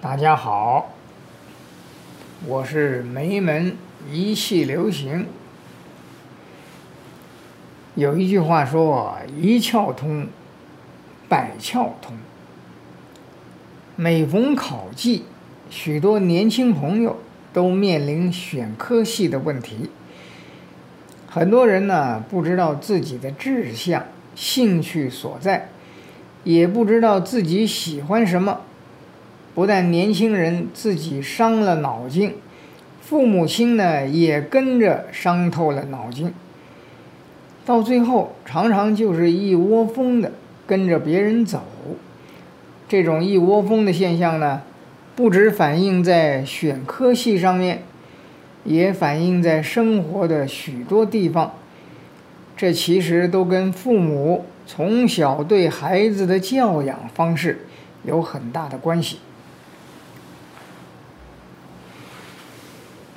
大家好，我是梅门一气流行。有一句话说：“一窍通，百窍通。”每逢考季，许多年轻朋友都面临选科系的问题。很多人呢，不知道自己的志向、兴趣所在，也不知道自己喜欢什么。不但年轻人自己伤了脑筋，父母亲呢也跟着伤透了脑筋。到最后，常常就是一窝蜂的跟着别人走。这种一窝蜂的现象呢，不只反映在选科系上面，也反映在生活的许多地方。这其实都跟父母从小对孩子的教养方式有很大的关系。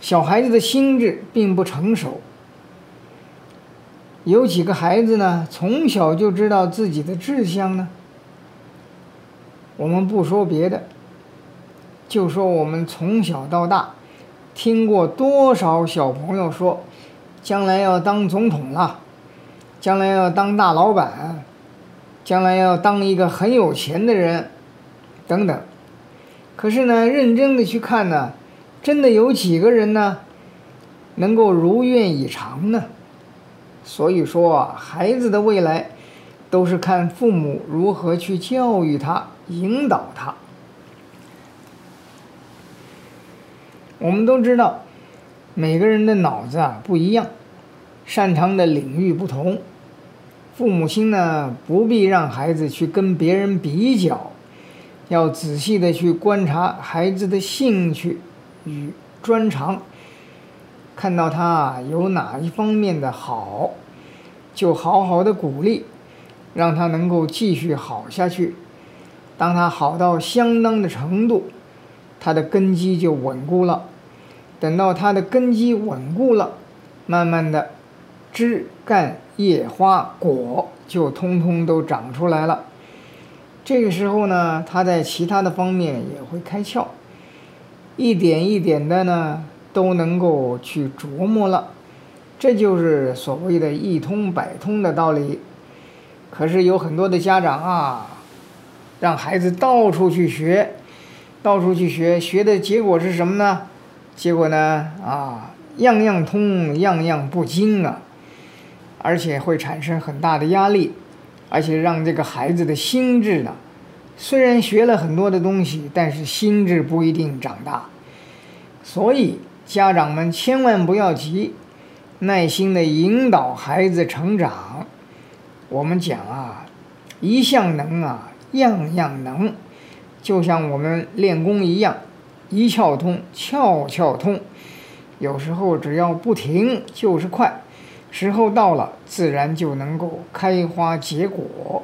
小孩子的心智并不成熟，有几个孩子呢，从小就知道自己的志向呢？我们不说别的，就说我们从小到大，听过多少小朋友说，将来要当总统了，将来要当大老板，将来要当一个很有钱的人，等等。可是呢，认真的去看呢。真的有几个人呢，能够如愿以偿呢？所以说，孩子的未来都是看父母如何去教育他、引导他。我们都知道，每个人的脑子啊不一样，擅长的领域不同。父母亲呢，不必让孩子去跟别人比较，要仔细的去观察孩子的兴趣。与专长，看到他有哪一方面的好，就好好的鼓励，让他能够继续好下去。当他好到相当的程度，它的根基就稳固了。等到它的根基稳固了，慢慢的，枝干叶花果就通通都长出来了。这个时候呢，它在其他的方面也会开窍。一点一点的呢，都能够去琢磨了，这就是所谓的一通百通的道理。可是有很多的家长啊，让孩子到处去学，到处去学，学的结果是什么呢？结果呢，啊，样样通，样样不精啊，而且会产生很大的压力，而且让这个孩子的心智呢。虽然学了很多的东西，但是心智不一定长大，所以家长们千万不要急，耐心的引导孩子成长。我们讲啊，一项能啊，样样能，就像我们练功一样，一窍通，窍窍通。有时候只要不停就是快，时候到了，自然就能够开花结果。